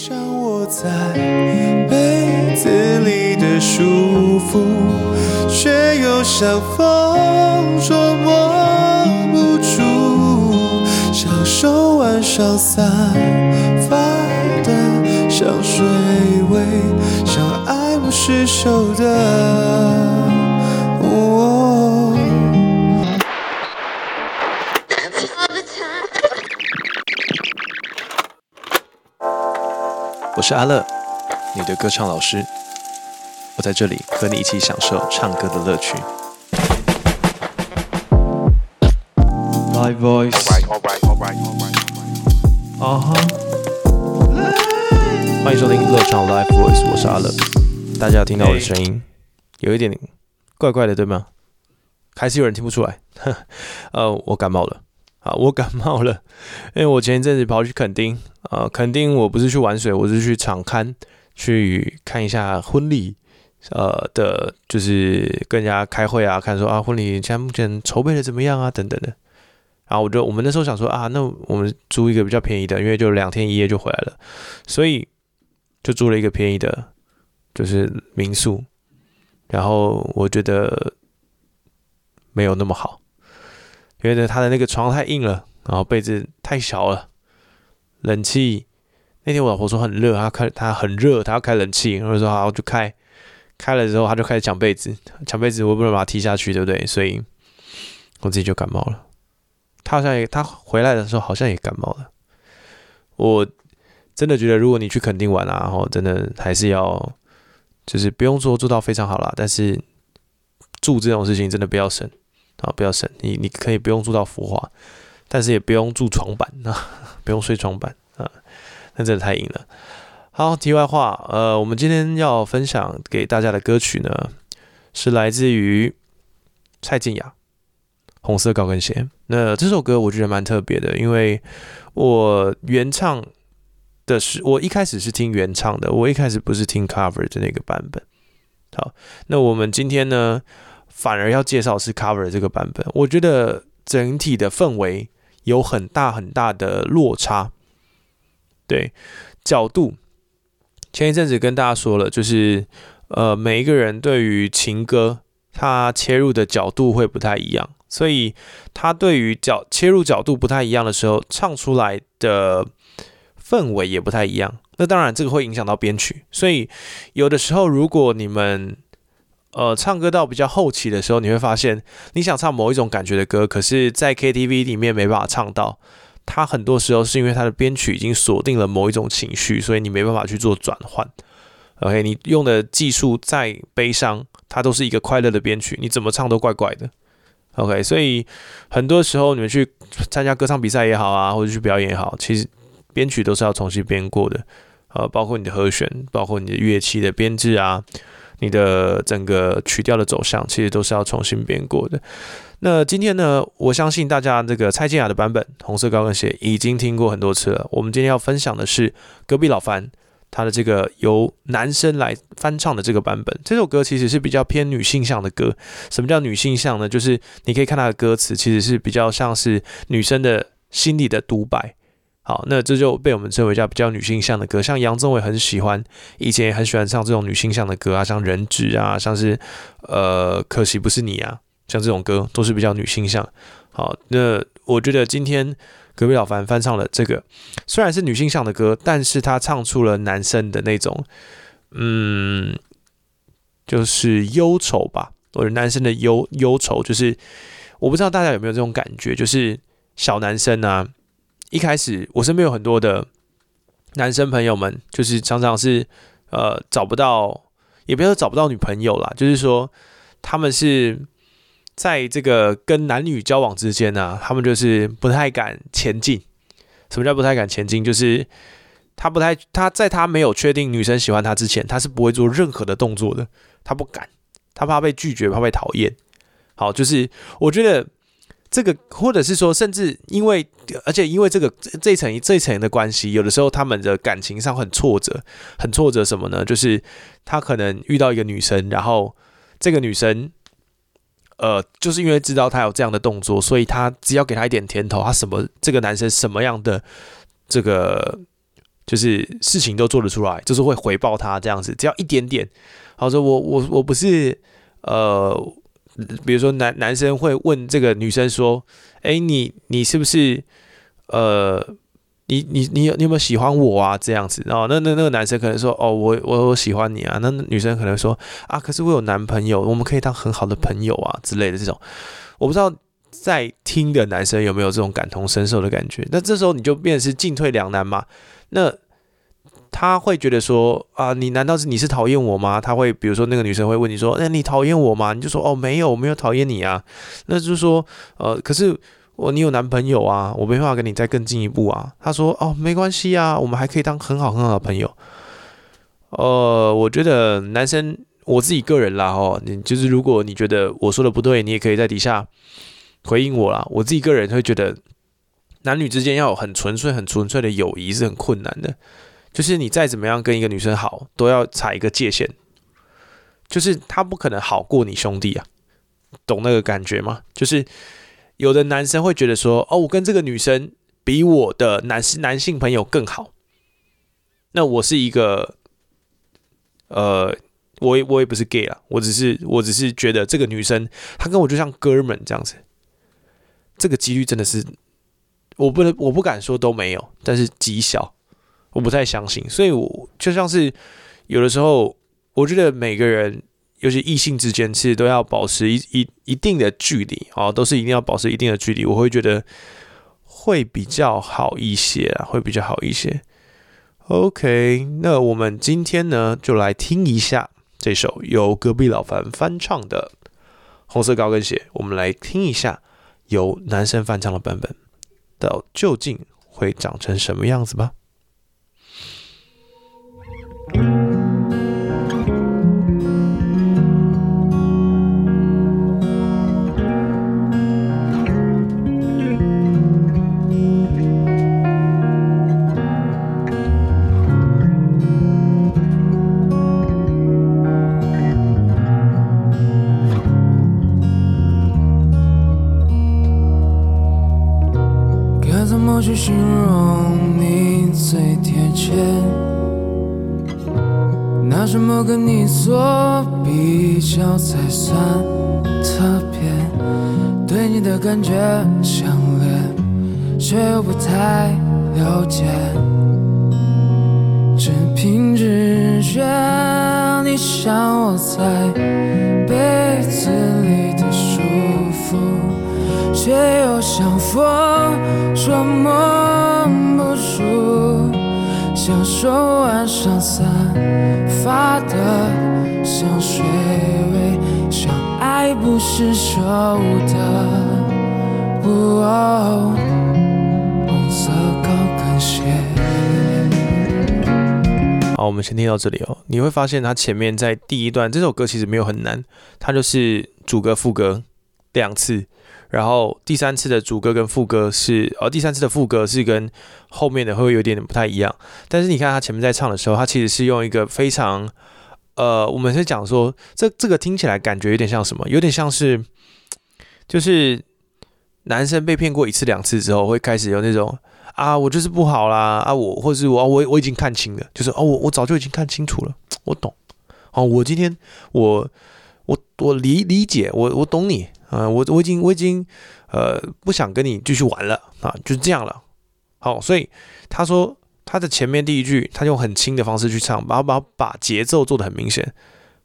像我在被子里的舒服，却又像风捉摸不住，享受晚上散发的香水味，像爱不释手的。是阿乐，你的歌唱老师。我在这里和你一起享受唱歌的乐趣。Live voice，啊哈，欢迎收听乐唱 Live Voice，我是阿乐。大家有听到我的声音，有一点怪怪的，对吗？还是有人听不出来？呃，我感冒了。啊，我感冒了，因为我前一阵子跑去垦丁，呃，垦丁我不是去玩水，我是去场刊去看一下婚礼，呃的，就是跟人家开会啊，看说啊婚礼现在目前筹备的怎么样啊，等等的。然后我就我们那时候想说啊，那我们租一个比较便宜的，因为就两天一夜就回来了，所以就租了一个便宜的，就是民宿。然后我觉得没有那么好。因为呢，他的那个床太硬了，然后被子太小了，冷气那天我老婆说很热，她开她很热，她要开冷气，我说好就开，开了之后她就开始抢被子，抢被子我不能把她踢下去，对不对？所以我自己就感冒了。他好像也他回来的时候好像也感冒了。我真的觉得，如果你去垦丁玩啊，然后真的还是要就是不用说做到非常好啦，但是住这种事情真的不要省。啊，不要省你，你可以不用住到浮华，但是也不用住床板啊，不用睡床板啊，那真的太硬了。好，题外话，呃，我们今天要分享给大家的歌曲呢，是来自于蔡健雅《红色高跟鞋》。那这首歌我觉得蛮特别的，因为我原唱的是我一开始是听原唱的，我一开始不是听 cover 的那个版本。好，那我们今天呢？反而要介绍是 cover 这个版本，我觉得整体的氛围有很大很大的落差。对，角度，前一阵子跟大家说了，就是呃，每一个人对于情歌，他切入的角度会不太一样，所以他对于角切入角度不太一样的时候，唱出来的氛围也不太一样。那当然，这个会影响到编曲，所以有的时候如果你们呃，唱歌到比较后期的时候，你会发现你想唱某一种感觉的歌，可是，在 KTV 里面没办法唱到。它很多时候是因为它的编曲已经锁定了某一种情绪，所以你没办法去做转换。OK，你用的技术再悲伤，它都是一个快乐的编曲，你怎么唱都怪怪的。OK，所以很多时候你们去参加歌唱比赛也好啊，或者去表演也好，其实编曲都是要重新编过的。呃，包括你的和弦，包括你的乐器的编制啊。你的整个曲调的走向，其实都是要重新编过的。那今天呢，我相信大家这个蔡健雅的版本《红色高跟鞋》已经听过很多次了。我们今天要分享的是隔壁老樊他的这个由男生来翻唱的这个版本。这首歌其实是比较偏女性向的歌。什么叫女性向呢？就是你可以看它的歌词，其实是比较像是女生的心里的独白。好，那这就被我们称为叫比较女性向的歌，像杨宗纬很喜欢，以前也很喜欢唱这种女性向的歌啊，像人质啊，像是呃可惜不是你啊，像这种歌都是比较女性向。好，那我觉得今天隔壁老樊翻唱了这个，虽然是女性向的歌，但是他唱出了男生的那种，嗯，就是忧愁吧，或者男生的忧忧愁，就是我不知道大家有没有这种感觉，就是小男生啊。一开始，我身边有很多的男生朋友们，就是常常是呃找不到，也不要说找不到女朋友啦，就是说他们是在这个跟男女交往之间呢，他们就是不太敢前进。什么叫不太敢前进？就是他不太他在他没有确定女生喜欢他之前，他是不会做任何的动作的。他不敢，他怕被拒绝，怕被讨厌。好，就是我觉得。这个，或者是说，甚至因为，而且因为这个这一层这一层的关系，有的时候他们的感情上很挫折，很挫折什么呢？就是他可能遇到一个女生，然后这个女生，呃，就是因为知道他有这样的动作，所以他只要给他一点甜头，他什么这个男生什么样的这个就是事情都做得出来，就是会回报他这样子，只要一点点。好说，我我我不是呃，比如说男男生会问这个女生说，哎，你你是不是呃？你你你有你有没有喜欢我啊？这样子，然后那那那个男生可能说，哦，我我我喜欢你啊。那女生可能说，啊，可是我有男朋友，我们可以当很好的朋友啊之类的这种。我不知道在听的男生有没有这种感同身受的感觉。那这时候你就变是进退两难嘛。那他会觉得说，啊，你难道是你是讨厌我吗？他会比如说那个女生会问你说，那你讨厌我吗？你就说，哦，没有，我没有讨厌你啊。那就是说，呃，可是。我你有男朋友啊，我没办法跟你再更进一步啊。他说哦，没关系啊，我们还可以当很好很好的朋友。呃，我觉得男生我自己个人啦，哦，你就是如果你觉得我说的不对，你也可以在底下回应我啦。我自己个人会觉得，男女之间要有很纯粹、很纯粹的友谊是很困难的。就是你再怎么样跟一个女生好，都要踩一个界限，就是他不可能好过你兄弟啊，懂那个感觉吗？就是。有的男生会觉得说：“哦，我跟这个女生比我的男男性朋友更好。”那我是一个，呃，我也我也不是 gay 啊，我只是我只是觉得这个女生她跟我就像哥们这样子，这个几率真的是我不能我不敢说都没有，但是极小，我不太相信。所以，我就像是有的时候，我觉得每个人。尤其异性之间，其实都要保持一一一定的距离啊，都是一定要保持一定的距离。我会觉得会比较好一些啊，会比较好一些。OK，那我们今天呢，就来听一下这首由隔壁老樊翻唱的《红色高跟鞋》。我们来听一下由男生翻唱的版本，到究竟会长成什么样子吧。去形容你最贴切，拿什么跟你做比较才算特别？对你的感觉强烈，却又不太了解，只凭直觉，你像我在被子里的舒服。却又像风捉摸不住，像手腕上散发的香水味，像爱不释手的红色高跟鞋。好，我们先听到这里哦。你会发现，它前面在第一段这首歌其实没有很难，它就是主歌副歌两次。然后第三次的主歌跟副歌是，哦，第三次的副歌是跟后面的会有点不太一样。但是你看他前面在唱的时候，他其实是用一个非常，呃，我们是讲说，这这个听起来感觉有点像什么？有点像是，就是男生被骗过一次两次之后，会开始有那种啊，我就是不好啦，啊，我或是我我我已经看清了，就是哦，我我早就已经看清楚了，我懂，哦，我今天我我我理理解，我我懂你。啊，我我已经我已经呃不想跟你继续玩了啊，就这样了。好，所以他说他的前面第一句，他用很轻的方式去唱，把把把节奏做的很明显。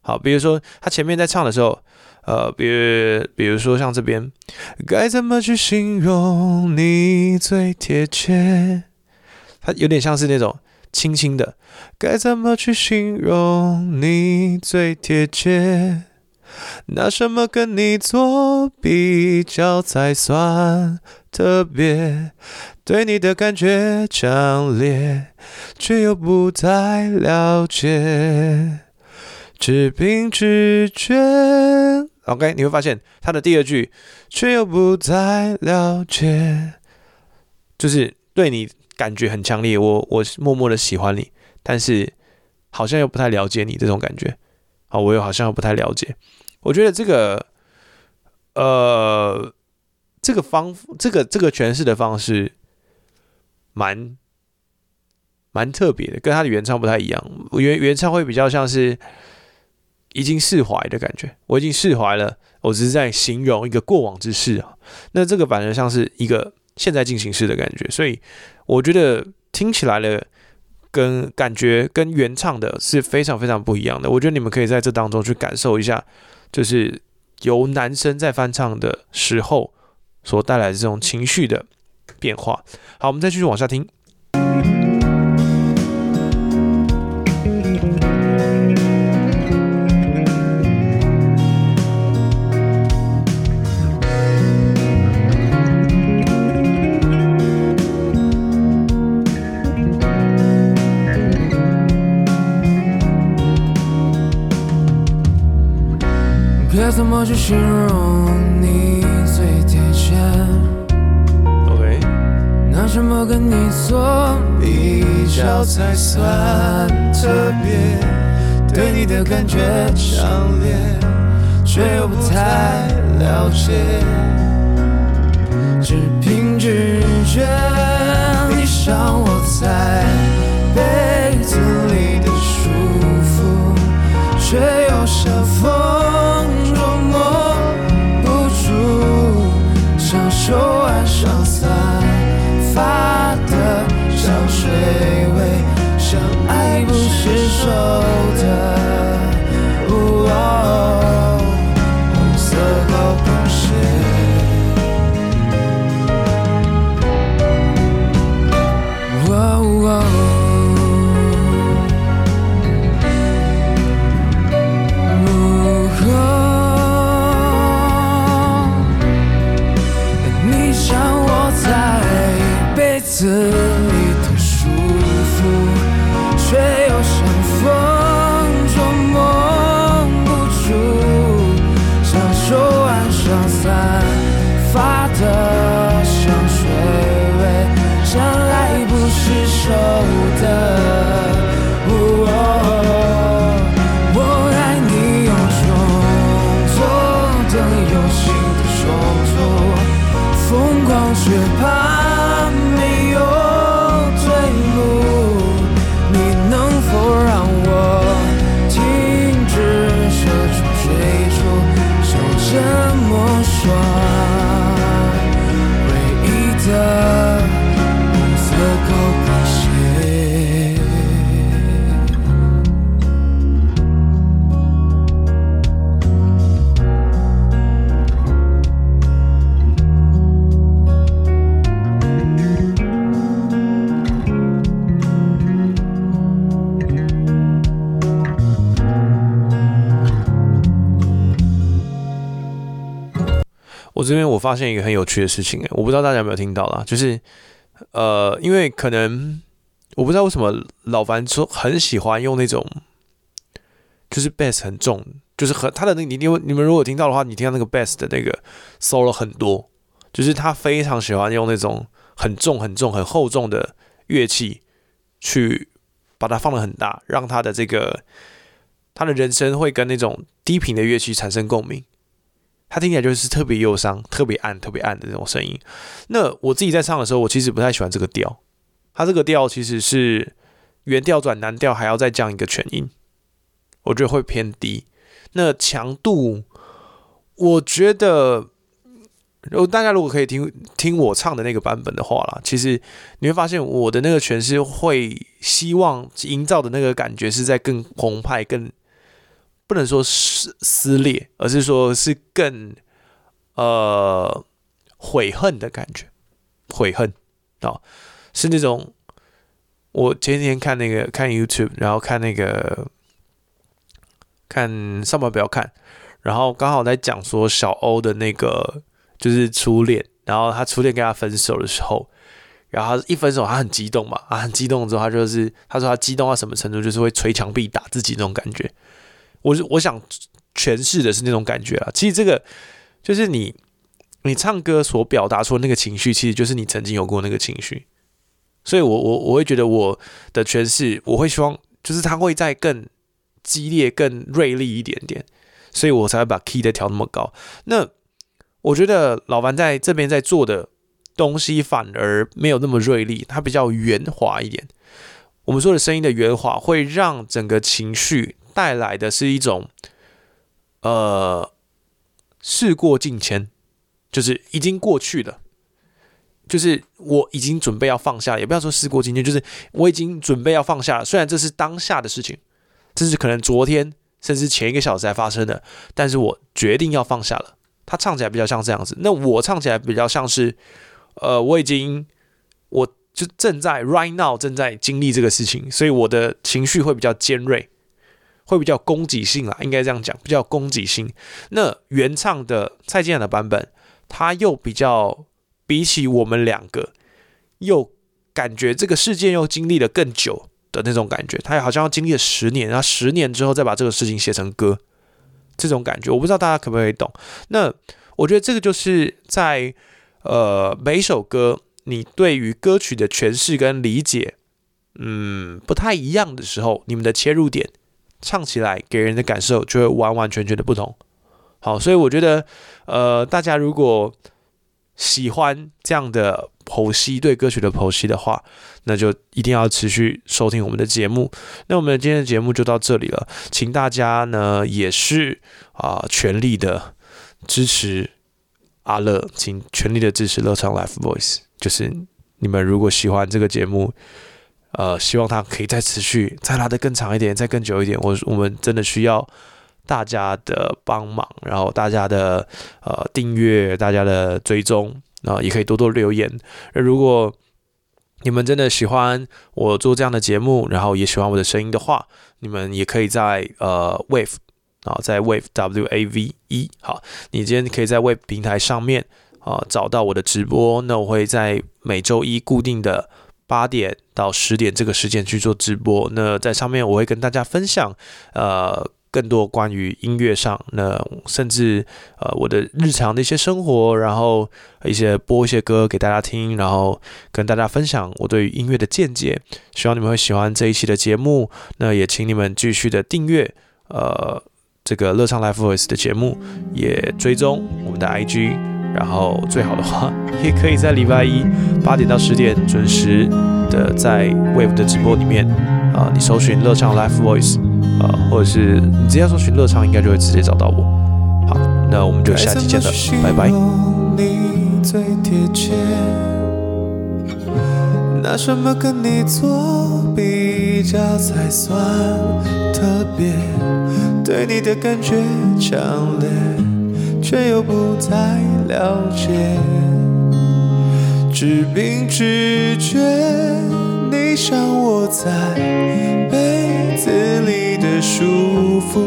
好，比如说他前面在唱的时候，呃，比比如说像这边，该怎么去形容你最贴切？他有点像是那种轻轻的，该怎么去形容你最贴切？拿什么跟你做比较才算特别？对你的感觉强烈，却又不太了解，只凭直觉。OK，你会发现他的第二句，却又不太了解，就是对你感觉很强烈，我我默默的喜欢你，但是好像又不太了解你这种感觉。啊，我又好像又不太了解。我觉得这个，呃，这个方，这个这个诠释的方式，蛮蛮特别的，跟他的原唱不太一样。原原唱会比较像是已经释怀的感觉，我已经释怀了，我只是在形容一个过往之事啊。那这个反而像是一个现在进行式的感觉，所以我觉得听起来的，跟感觉跟原唱的是非常非常不一样的。我觉得你们可以在这当中去感受一下，就是由男生在翻唱的时候所带来的这种情绪的变化。好，我们再继续往下听。么去形容你最贴切？OK，拿什么跟你做比较才算特别？对你的感觉强烈，却又不太了解，只凭直觉，你伤我在被子里的舒服，却又像风。子里的舒服却又我说唯一的。发现一个很有趣的事情，哎，我不知道大家有没有听到啦，就是，呃，因为可能我不知道为什么老樊说很喜欢用那种，就是 bass 很重，就是很他的那，你你你们如果听到的话，你听到那个 bass 的那个 solo 很多，就是他非常喜欢用那种很重很重很厚重的乐器去把它放的很大，让他的这个他的人声会跟那种低频的乐器产生共鸣。他听起来就是特别忧伤、特别暗、特别暗的那种声音。那我自己在唱的时候，我其实不太喜欢这个调。它这个调其实是原调转蓝调，还要再降一个全音，我觉得会偏低。那强度，我觉得，如果大家如果可以听听我唱的那个版本的话啦，其实你会发现我的那个诠释会希望营造的那个感觉是在更澎湃、更。不能说撕撕裂，而是说是更呃悔恨的感觉，悔恨啊，是那种我前几天看那个看 YouTube，然后看那个看上班不要看，然后刚好在讲说小欧的那个就是初恋，然后他初恋跟他分手的时候，然后他一分手他很激动嘛，啊很激动之后他就是他说他激动到什么程度，就是会捶墙壁打自己那种感觉。我是我想诠释的是那种感觉啊，其实这个就是你你唱歌所表达出那个情绪，其实就是你曾经有过那个情绪，所以我我我会觉得我的诠释，我会希望就是它会再更激烈、更锐利一点点，所以我才会把 key 的调那么高。那我觉得老樊在这边在做的东西反而没有那么锐利，它比较圆滑一点。我们说的声音的圆滑，会让整个情绪带来的是一种，呃，事过境迁，就是已经过去了，就是我已经准备要放下，也不要说事过境迁，就是我已经准备要放下了。虽然这是当下的事情，这是可能昨天甚至前一个小时才发生的，但是我决定要放下了。他唱起来比较像这样子，那我唱起来比较像是，呃，我已经，我就正在 right now 正在经历这个事情，所以我的情绪会比较尖锐，会比较攻击性啦，应该这样讲，比较攻击性。那原唱的蔡健雅的版本，他又比较比起我们两个，又感觉这个事件又经历了更久的那种感觉，他好像要经历了十年，然后十年之后再把这个事情写成歌。这种感觉，我不知道大家可不可以懂。那我觉得这个就是在呃每首歌你对于歌曲的诠释跟理解，嗯不太一样的时候，你们的切入点唱起来给人的感受就会完完全全的不同。好，所以我觉得呃大家如果喜欢这样的剖析对歌曲的剖析的话，那就一定要持续收听我们的节目。那我们今天的节目就到这里了，请大家呢也是啊全力的支持阿乐，请全力的支持乐唱 Life Voice。就是你们如果喜欢这个节目，呃，希望它可以再持续，再拉得更长一点，再更久一点。我我们真的需要大家的帮忙，然后大家的呃订阅，大家的追踪，啊也可以多多留言。那如果你们真的喜欢我做这样的节目，然后也喜欢我的声音的话，你们也可以在呃 Wave 啊，在 Wave W A V E 好，你今天可以在 Wave 平台上面啊找到我的直播。那我会在每周一固定的八点到十点这个时间去做直播。那在上面我会跟大家分享呃。更多关于音乐上，那甚至呃我的日常的一些生活，然后一些播一些歌给大家听，然后跟大家分享我对于音乐的见解。希望你们会喜欢这一期的节目。那也请你们继续的订阅呃这个乐唱 Live Voice 的节目，也追踪我们的 IG。然后最好的话，也可以在礼拜一八点到十点准时的在 Wave 的直播里面啊，你搜寻乐唱 Live Voice。呃，或者是你直接说寻乐唱，应该就会直接找到我。好，那我们就下期见了，拜拜。拿什么跟你做比较才算特别？对你的感觉强烈，却又不太了解。只凭直觉，你想我在被子里。的舒服，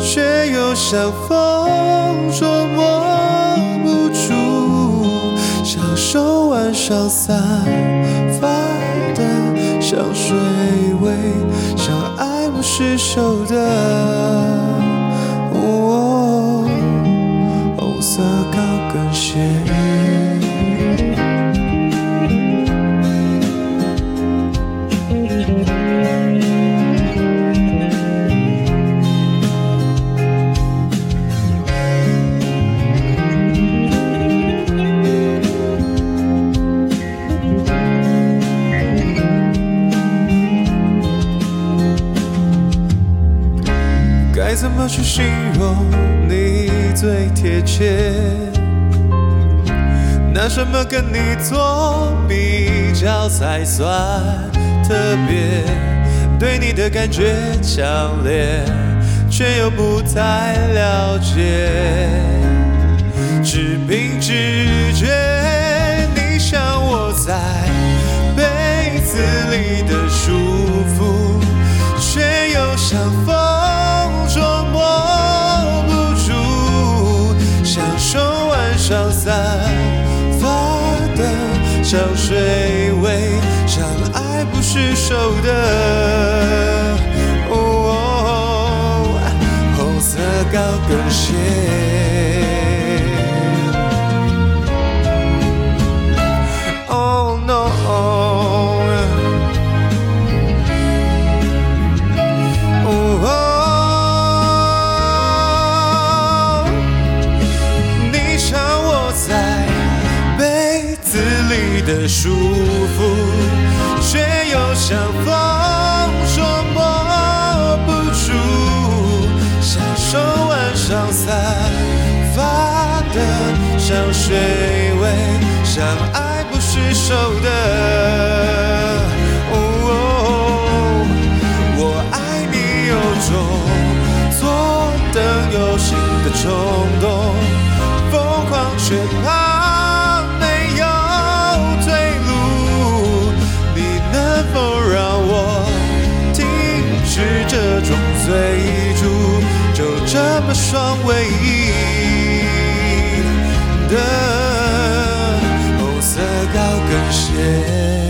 却又像风捉摸不住，享受晚上散发的香水味，像爱不释手的高跟鞋。怎么去形容你最贴切？什么跟你做比较才算特别？对你的感觉强烈，却又不太了解。只凭直觉，香水味，像爱不释手的红色高跟鞋。的束缚却又像风捉摸不住像手腕上散发的香水味像爱不释手的我爱你有种左灯右行的冲动疯狂却怕是这种追逐？就这么双唯一的红色高跟鞋。